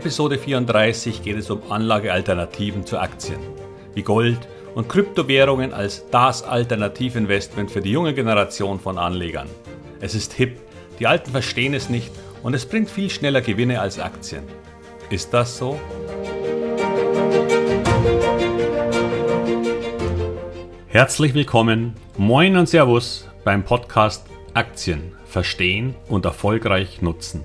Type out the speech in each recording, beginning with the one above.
Episode 34 geht es um Anlagealternativen zu Aktien, wie Gold und Kryptowährungen als das Alternativinvestment für die junge Generation von Anlegern. Es ist hip, die Alten verstehen es nicht und es bringt viel schneller Gewinne als Aktien. Ist das so? Herzlich willkommen, moin und Servus beim Podcast Aktien verstehen und erfolgreich nutzen.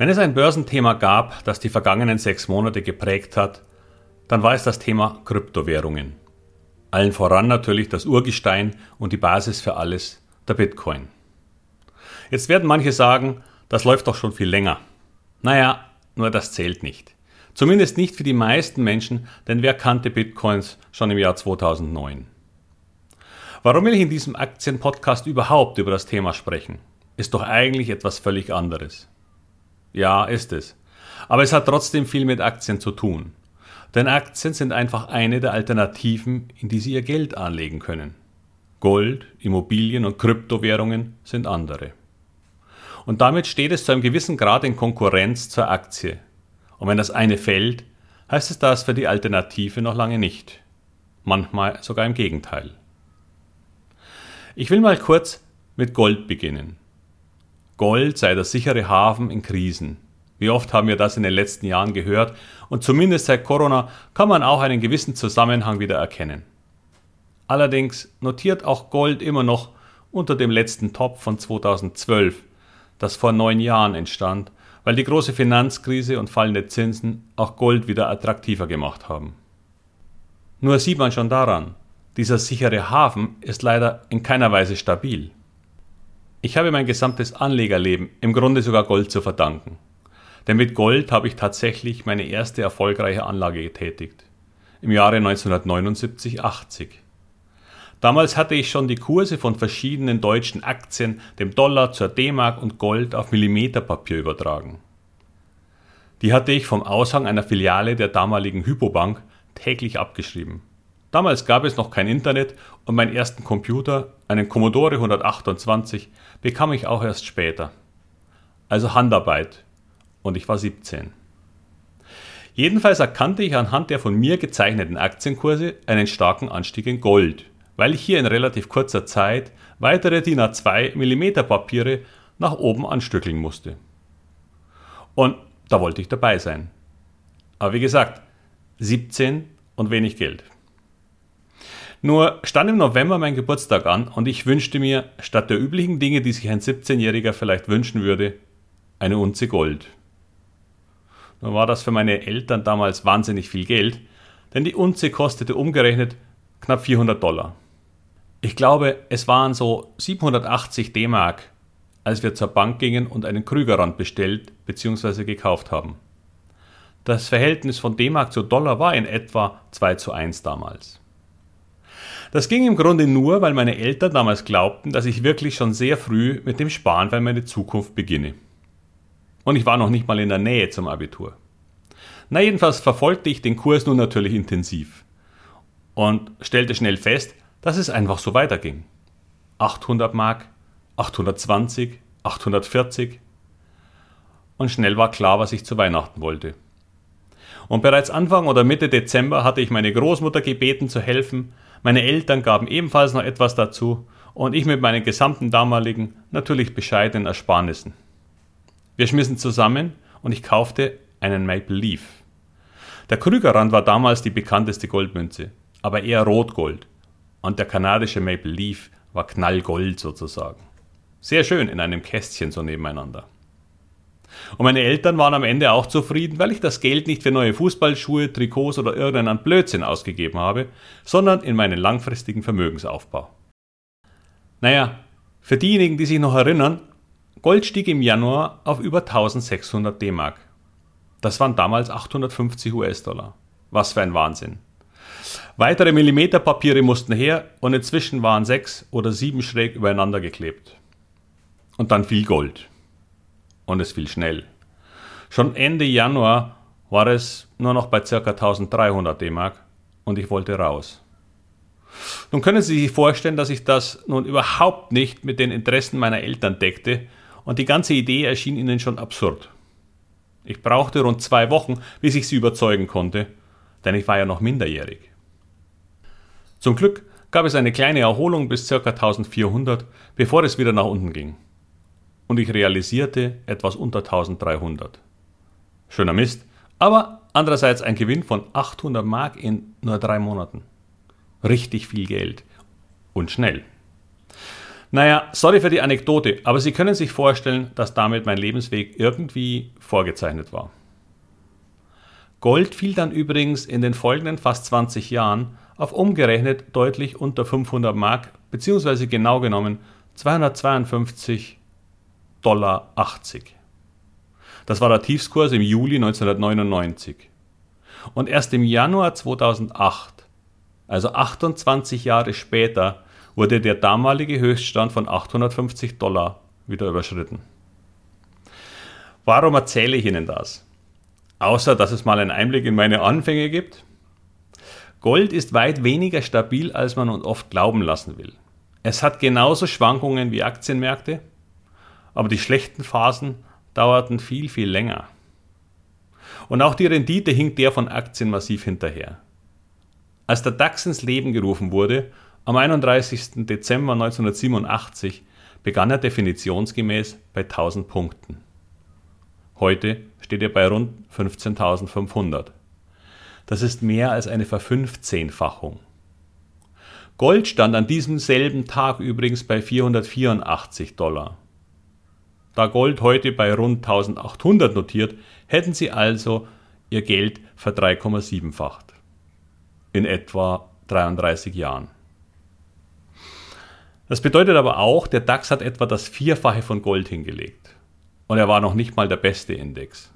Wenn es ein Börsenthema gab, das die vergangenen sechs Monate geprägt hat, dann war es das Thema Kryptowährungen. Allen voran natürlich das Urgestein und die Basis für alles, der Bitcoin. Jetzt werden manche sagen, das läuft doch schon viel länger. Naja, nur das zählt nicht. Zumindest nicht für die meisten Menschen, denn wer kannte Bitcoins schon im Jahr 2009? Warum will ich in diesem Aktienpodcast überhaupt über das Thema sprechen? Ist doch eigentlich etwas völlig anderes. Ja, ist es. Aber es hat trotzdem viel mit Aktien zu tun. Denn Aktien sind einfach eine der Alternativen, in die Sie Ihr Geld anlegen können. Gold, Immobilien und Kryptowährungen sind andere. Und damit steht es zu einem gewissen Grad in Konkurrenz zur Aktie. Und wenn das eine fällt, heißt es das für die Alternative noch lange nicht. Manchmal sogar im Gegenteil. Ich will mal kurz mit Gold beginnen. Gold sei der sichere Hafen in Krisen. Wie oft haben wir das in den letzten Jahren gehört und zumindest seit Corona kann man auch einen gewissen Zusammenhang wieder erkennen. Allerdings notiert auch Gold immer noch unter dem letzten Top von 2012, das vor neun Jahren entstand, weil die große Finanzkrise und fallende Zinsen auch Gold wieder attraktiver gemacht haben. Nur sieht man schon daran, dieser sichere Hafen ist leider in keiner Weise stabil. Ich habe mein gesamtes Anlegerleben im Grunde sogar Gold zu verdanken. Denn mit Gold habe ich tatsächlich meine erste erfolgreiche Anlage getätigt. Im Jahre 1979-80. Damals hatte ich schon die Kurse von verschiedenen deutschen Aktien, dem Dollar zur D-Mark und Gold auf Millimeterpapier übertragen. Die hatte ich vom Aushang einer Filiale der damaligen Hypobank täglich abgeschrieben. Damals gab es noch kein Internet und meinen ersten Computer, einen Commodore 128, bekam ich auch erst später. Also Handarbeit. Und ich war 17. Jedenfalls erkannte ich anhand der von mir gezeichneten Aktienkurse einen starken Anstieg in Gold, weil ich hier in relativ kurzer Zeit weitere DIN A2 mm Papiere nach oben anstückeln musste. Und da wollte ich dabei sein. Aber wie gesagt, 17 und wenig Geld. Nur stand im November mein Geburtstag an und ich wünschte mir, statt der üblichen Dinge, die sich ein 17-Jähriger vielleicht wünschen würde, eine Unze Gold. Nur war das für meine Eltern damals wahnsinnig viel Geld, denn die Unze kostete umgerechnet knapp 400 Dollar. Ich glaube, es waren so 780 D-Mark, als wir zur Bank gingen und einen Krügerrand bestellt bzw. gekauft haben. Das Verhältnis von D-Mark zu Dollar war in etwa 2 zu 1 damals. Das ging im Grunde nur, weil meine Eltern damals glaubten, dass ich wirklich schon sehr früh mit dem Sparen für meine Zukunft beginne. Und ich war noch nicht mal in der Nähe zum Abitur. Na jedenfalls verfolgte ich den Kurs nun natürlich intensiv und stellte schnell fest, dass es einfach so weiterging. 800 Mark, 820, 840 und schnell war klar, was ich zu Weihnachten wollte. Und bereits Anfang oder Mitte Dezember hatte ich meine Großmutter gebeten zu helfen, meine Eltern gaben ebenfalls noch etwas dazu und ich mit meinen gesamten damaligen, natürlich bescheidenen Ersparnissen. Wir schmissen zusammen und ich kaufte einen Maple Leaf. Der Krügerrand war damals die bekannteste Goldmünze, aber eher Rotgold. Und der kanadische Maple Leaf war Knallgold sozusagen. Sehr schön in einem Kästchen so nebeneinander. Und meine Eltern waren am Ende auch zufrieden, weil ich das Geld nicht für neue Fußballschuhe, Trikots oder irgendeinen Blödsinn ausgegeben habe, sondern in meinen langfristigen Vermögensaufbau. Naja, für diejenigen, die sich noch erinnern, Gold stieg im Januar auf über 1600 D-Mark. Das waren damals 850 US-Dollar. Was für ein Wahnsinn. Weitere Millimeterpapiere mussten her und inzwischen waren sechs oder sieben schräg übereinander geklebt. Und dann fiel Gold. Und es fiel schnell. Schon Ende Januar war es nur noch bei ca. 1300 D-Mark und ich wollte raus. Nun können Sie sich vorstellen, dass ich das nun überhaupt nicht mit den Interessen meiner Eltern deckte und die ganze Idee erschien ihnen schon absurd. Ich brauchte rund zwei Wochen, bis ich sie überzeugen konnte, denn ich war ja noch minderjährig. Zum Glück gab es eine kleine Erholung bis ca. 1400, bevor es wieder nach unten ging. Und ich realisierte etwas unter 1300. Schöner Mist, aber andererseits ein Gewinn von 800 Mark in nur drei Monaten. Richtig viel Geld. Und schnell. Naja, sorry für die Anekdote, aber Sie können sich vorstellen, dass damit mein Lebensweg irgendwie vorgezeichnet war. Gold fiel dann übrigens in den folgenden fast 20 Jahren auf umgerechnet deutlich unter 500 Mark, beziehungsweise genau genommen 252 Dollar 80. Das war der Tiefskurs im Juli 1999. Und erst im Januar 2008, also 28 Jahre später, wurde der damalige Höchststand von 850 Dollar wieder überschritten. Warum erzähle ich Ihnen das? Außer dass es mal einen Einblick in meine Anfänge gibt. Gold ist weit weniger stabil, als man uns oft glauben lassen will. Es hat genauso Schwankungen wie Aktienmärkte, aber die schlechten Phasen dauerten viel, viel länger. Und auch die Rendite hinkt der von Aktien massiv hinterher. Als der DAX ins Leben gerufen wurde, am 31. Dezember 1987 begann er definitionsgemäß bei 1000 Punkten. Heute steht er bei rund 15.500. Das ist mehr als eine Verfünfzehnfachung. Gold stand an diesem selben Tag übrigens bei 484 Dollar. Da Gold heute bei rund 1800 notiert, hätten sie also ihr Geld ver 3,7-facht. In etwa 33 Jahren. Das bedeutet aber auch, der DAX hat etwa das Vierfache von Gold hingelegt. Und er war noch nicht mal der beste Index.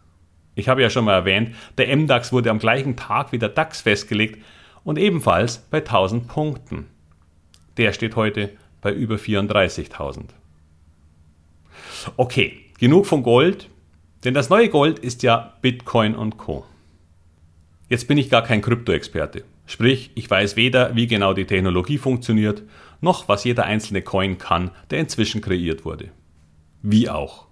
Ich habe ja schon mal erwähnt, der MDAX wurde am gleichen Tag wie der DAX festgelegt und ebenfalls bei 1000 Punkten. Der steht heute bei über 34.000. Okay, genug von Gold, denn das neue Gold ist ja Bitcoin und Co. Jetzt bin ich gar kein Krypto-Experte. Sprich, ich weiß weder, wie genau die Technologie funktioniert, noch was jeder einzelne Coin kann, der inzwischen kreiert wurde. Wie auch.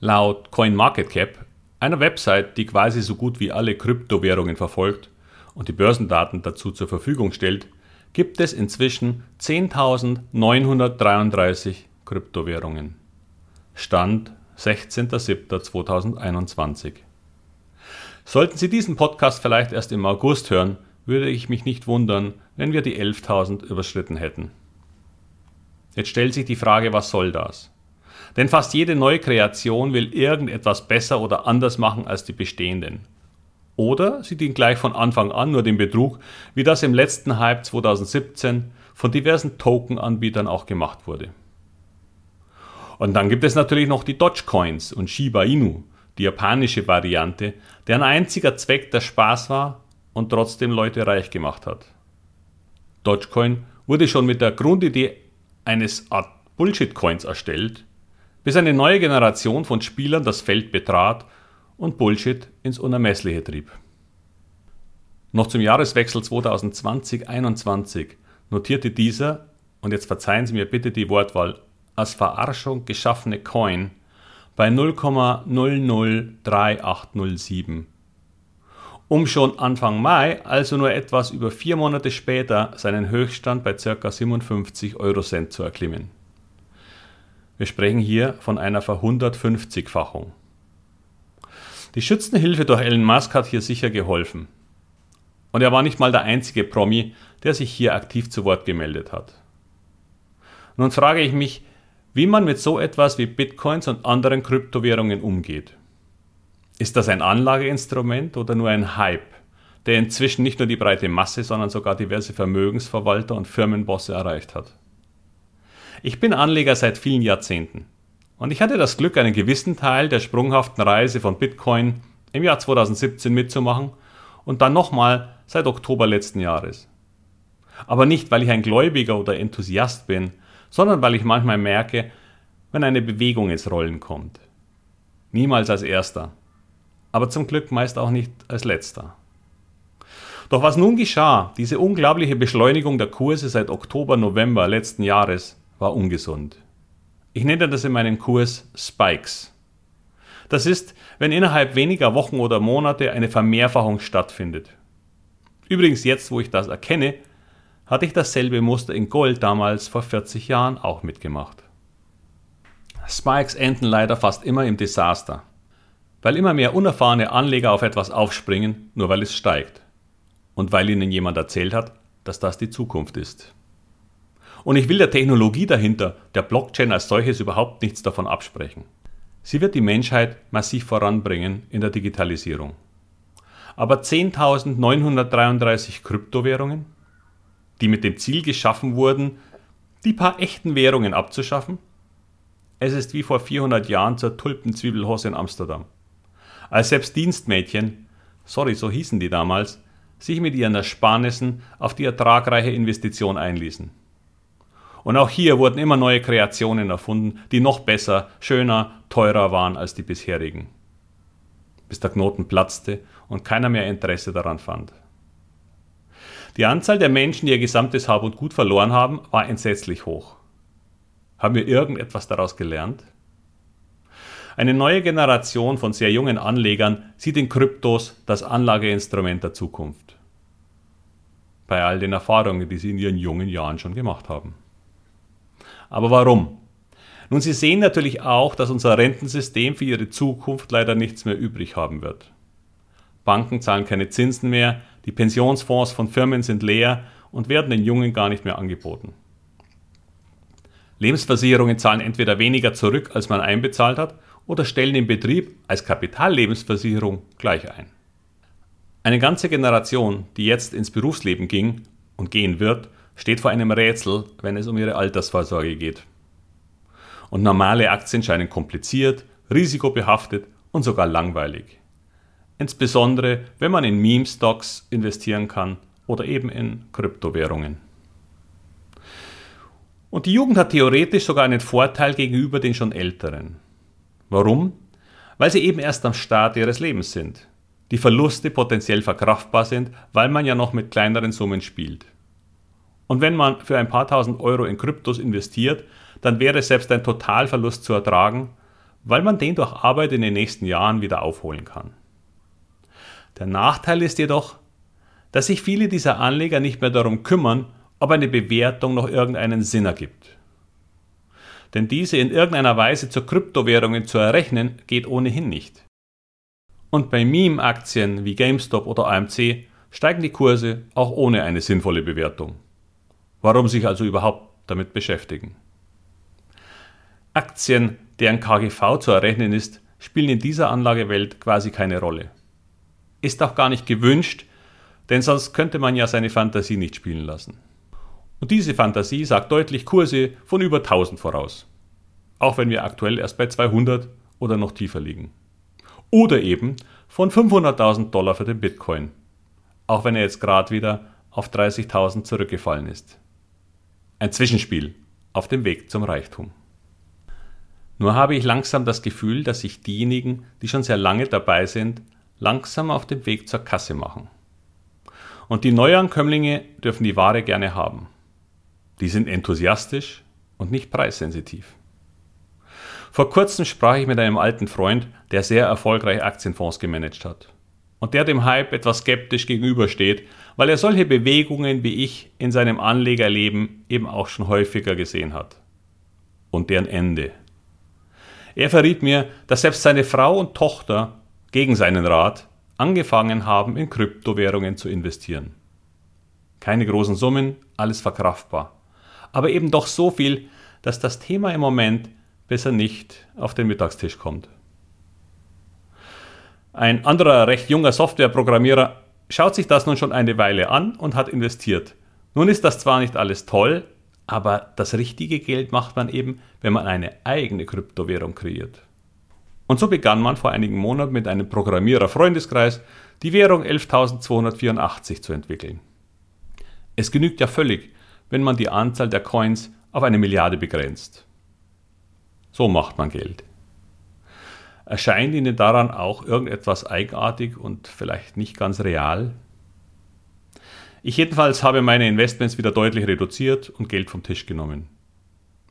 Laut CoinMarketCap, einer Website, die quasi so gut wie alle Kryptowährungen verfolgt und die Börsendaten dazu zur Verfügung stellt, gibt es inzwischen 10.933 Kryptowährungen. Stand 16.07.2021. Sollten Sie diesen Podcast vielleicht erst im August hören, würde ich mich nicht wundern, wenn wir die 11.000 überschritten hätten. Jetzt stellt sich die Frage, was soll das? Denn fast jede neue Kreation will irgendetwas besser oder anders machen als die bestehenden. Oder sie dient gleich von Anfang an nur dem Betrug, wie das im letzten Hype 2017 von diversen Token-Anbietern auch gemacht wurde. Und dann gibt es natürlich noch die Dogecoins und Shiba Inu, die japanische Variante, deren einziger Zweck der Spaß war und trotzdem Leute reich gemacht hat. Dogecoin wurde schon mit der Grundidee eines Art Bullshit-Coins erstellt, bis eine neue Generation von Spielern das Feld betrat und Bullshit ins Unermessliche trieb. Noch zum Jahreswechsel 2020-21 notierte dieser, und jetzt verzeihen Sie mir bitte die Wortwahl, als Verarschung geschaffene Coin bei 0,003807 um schon Anfang Mai, also nur etwas über vier Monate später, seinen Höchststand bei ca. 57 Eurocent zu erklimmen. Wir sprechen hier von einer Ver-150-fachung. Die Schützenhilfe durch Elon Musk hat hier sicher geholfen. Und er war nicht mal der einzige Promi, der sich hier aktiv zu Wort gemeldet hat. Nun frage ich mich, wie man mit so etwas wie Bitcoins und anderen Kryptowährungen umgeht. Ist das ein Anlageinstrument oder nur ein Hype, der inzwischen nicht nur die breite Masse, sondern sogar diverse Vermögensverwalter und Firmenbosse erreicht hat? Ich bin Anleger seit vielen Jahrzehnten und ich hatte das Glück, einen gewissen Teil der sprunghaften Reise von Bitcoin im Jahr 2017 mitzumachen und dann nochmal seit Oktober letzten Jahres. Aber nicht, weil ich ein Gläubiger oder Enthusiast bin, sondern weil ich manchmal merke, wenn eine Bewegung ins Rollen kommt. Niemals als erster, aber zum Glück meist auch nicht als letzter. Doch was nun geschah, diese unglaubliche Beschleunigung der Kurse seit Oktober, November letzten Jahres, war ungesund. Ich nenne das in meinem Kurs Spikes. Das ist, wenn innerhalb weniger Wochen oder Monate eine Vermehrfachung stattfindet. Übrigens jetzt, wo ich das erkenne, hatte ich dasselbe Muster in Gold damals vor 40 Jahren auch mitgemacht. Spikes enden leider fast immer im Desaster, weil immer mehr unerfahrene Anleger auf etwas aufspringen, nur weil es steigt und weil ihnen jemand erzählt hat, dass das die Zukunft ist. Und ich will der Technologie dahinter, der Blockchain als solches überhaupt nichts davon absprechen. Sie wird die Menschheit massiv voranbringen in der Digitalisierung. Aber 10.933 Kryptowährungen, die mit dem Ziel geschaffen wurden, die paar echten Währungen abzuschaffen? Es ist wie vor 400 Jahren zur Tulpenzwiebelhose in Amsterdam. Als selbst Dienstmädchen, sorry, so hießen die damals, sich mit ihren Ersparnissen auf die ertragreiche Investition einließen. Und auch hier wurden immer neue Kreationen erfunden, die noch besser, schöner, teurer waren als die bisherigen. Bis der Knoten platzte und keiner mehr Interesse daran fand. Die Anzahl der Menschen, die ihr gesamtes Hab und Gut verloren haben, war entsetzlich hoch. Haben wir irgendetwas daraus gelernt? Eine neue Generation von sehr jungen Anlegern sieht in Kryptos das Anlageinstrument der Zukunft. Bei all den Erfahrungen, die sie in ihren jungen Jahren schon gemacht haben. Aber warum? Nun, Sie sehen natürlich auch, dass unser Rentensystem für Ihre Zukunft leider nichts mehr übrig haben wird. Banken zahlen keine Zinsen mehr, die Pensionsfonds von Firmen sind leer und werden den Jungen gar nicht mehr angeboten. Lebensversicherungen zahlen entweder weniger zurück, als man einbezahlt hat, oder stellen den Betrieb als Kapitallebensversicherung gleich ein. Eine ganze Generation, die jetzt ins Berufsleben ging und gehen wird, steht vor einem Rätsel, wenn es um ihre Altersvorsorge geht. Und normale Aktien scheinen kompliziert, risikobehaftet und sogar langweilig. Insbesondere, wenn man in Meme-Stocks investieren kann oder eben in Kryptowährungen. Und die Jugend hat theoretisch sogar einen Vorteil gegenüber den schon Älteren. Warum? Weil sie eben erst am Start ihres Lebens sind. Die Verluste potenziell verkraftbar sind, weil man ja noch mit kleineren Summen spielt. Und wenn man für ein paar tausend Euro in Kryptos investiert, dann wäre selbst ein Totalverlust zu ertragen, weil man den durch Arbeit in den nächsten Jahren wieder aufholen kann. Der Nachteil ist jedoch, dass sich viele dieser Anleger nicht mehr darum kümmern, ob eine Bewertung noch irgendeinen Sinn ergibt. Denn diese in irgendeiner Weise zu Kryptowährungen zu errechnen, geht ohnehin nicht. Und bei Meme-Aktien wie GameStop oder AMC steigen die Kurse auch ohne eine sinnvolle Bewertung. Warum sich also überhaupt damit beschäftigen? Aktien, deren KGV zu errechnen ist, spielen in dieser Anlagewelt quasi keine Rolle. Ist auch gar nicht gewünscht, denn sonst könnte man ja seine Fantasie nicht spielen lassen. Und diese Fantasie sagt deutlich Kurse von über 1000 voraus. Auch wenn wir aktuell erst bei 200 oder noch tiefer liegen. Oder eben von 500.000 Dollar für den Bitcoin. Auch wenn er jetzt gerade wieder auf 30.000 zurückgefallen ist. Ein Zwischenspiel auf dem Weg zum Reichtum. Nur habe ich langsam das Gefühl, dass sich diejenigen, die schon sehr lange dabei sind, langsam auf dem Weg zur Kasse machen. Und die Neuankömmlinge dürfen die Ware gerne haben. Die sind enthusiastisch und nicht preissensitiv. Vor kurzem sprach ich mit einem alten Freund, der sehr erfolgreich Aktienfonds gemanagt hat und der dem Hype etwas skeptisch gegenübersteht, weil er solche Bewegungen wie ich in seinem Anlegerleben eben auch schon häufiger gesehen hat. Und deren Ende. Er verriet mir, dass selbst seine Frau und Tochter gegen seinen Rat angefangen haben, in Kryptowährungen zu investieren. Keine großen Summen, alles verkraftbar. Aber eben doch so viel, dass das Thema im Moment besser nicht auf den Mittagstisch kommt. Ein anderer recht junger Softwareprogrammierer schaut sich das nun schon eine Weile an und hat investiert. Nun ist das zwar nicht alles toll, aber das richtige Geld macht man eben, wenn man eine eigene Kryptowährung kreiert. Und so begann man vor einigen Monaten mit einem Programmierer-Freundeskreis die Währung 11.284 zu entwickeln. Es genügt ja völlig, wenn man die Anzahl der Coins auf eine Milliarde begrenzt. So macht man Geld. Erscheint Ihnen daran auch irgendetwas eigenartig und vielleicht nicht ganz real? Ich jedenfalls habe meine Investments wieder deutlich reduziert und Geld vom Tisch genommen.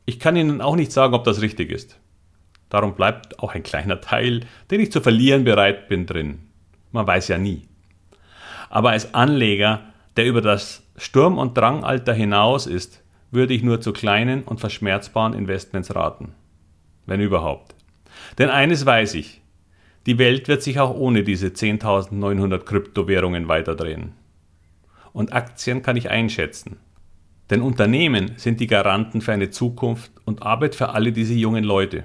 Ich kann Ihnen auch nicht sagen, ob das richtig ist. Darum bleibt auch ein kleiner Teil, den ich zu verlieren bereit bin, drin. Man weiß ja nie. Aber als Anleger, der über das Sturm- und Drangalter hinaus ist, würde ich nur zu kleinen und verschmerzbaren Investments raten. Wenn überhaupt. Denn eines weiß ich, die Welt wird sich auch ohne diese 10.900 Kryptowährungen weiterdrehen. Und Aktien kann ich einschätzen. Denn Unternehmen sind die Garanten für eine Zukunft und Arbeit für alle diese jungen Leute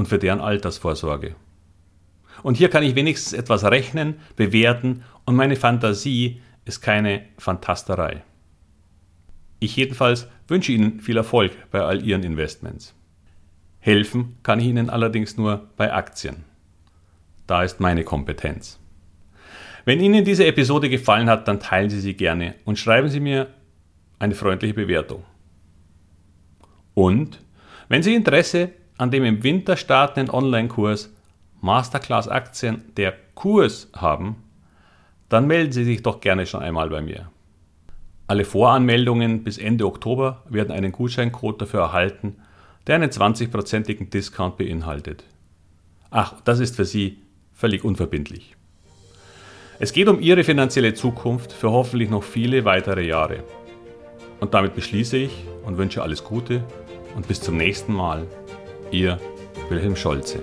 und für deren Altersvorsorge. Und hier kann ich wenigstens etwas rechnen, bewerten und meine Fantasie ist keine Fantasterei. Ich jedenfalls wünsche Ihnen viel Erfolg bei all Ihren Investments. Helfen kann ich Ihnen allerdings nur bei Aktien. Da ist meine Kompetenz. Wenn Ihnen diese Episode gefallen hat, dann teilen Sie sie gerne und schreiben Sie mir eine freundliche Bewertung. Und wenn Sie Interesse an dem im Winter startenden Online-Kurs Masterclass Aktien der Kurs haben, dann melden Sie sich doch gerne schon einmal bei mir. Alle Voranmeldungen bis Ende Oktober werden einen Gutscheincode dafür erhalten, der einen 20-prozentigen Discount beinhaltet. Ach, das ist für Sie völlig unverbindlich. Es geht um Ihre finanzielle Zukunft für hoffentlich noch viele weitere Jahre. Und damit beschließe ich und wünsche alles Gute und bis zum nächsten Mal. Ihr Wilhelm Scholze.